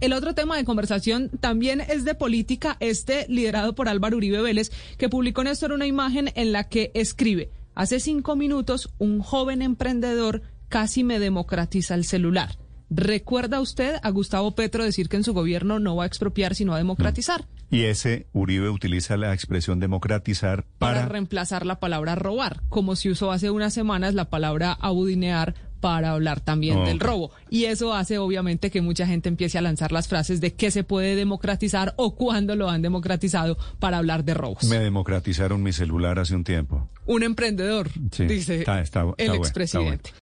El otro tema de conversación también es de política, este liderado por Álvaro Uribe Vélez, que publicó en esto una imagen en la que escribe, hace cinco minutos un joven emprendedor casi me democratiza el celular. ¿Recuerda usted a Gustavo Petro decir que en su gobierno no va a expropiar sino a democratizar? Y ese Uribe utiliza la expresión democratizar para... para reemplazar la palabra robar, como se usó hace unas semanas la palabra abudinear para hablar también del robo. Y eso hace obviamente que mucha gente empiece a lanzar las frases de qué se puede democratizar o cuándo lo han democratizado para hablar de robos. Me democratizaron mi celular hace un tiempo. Un emprendedor, dice el expresidente.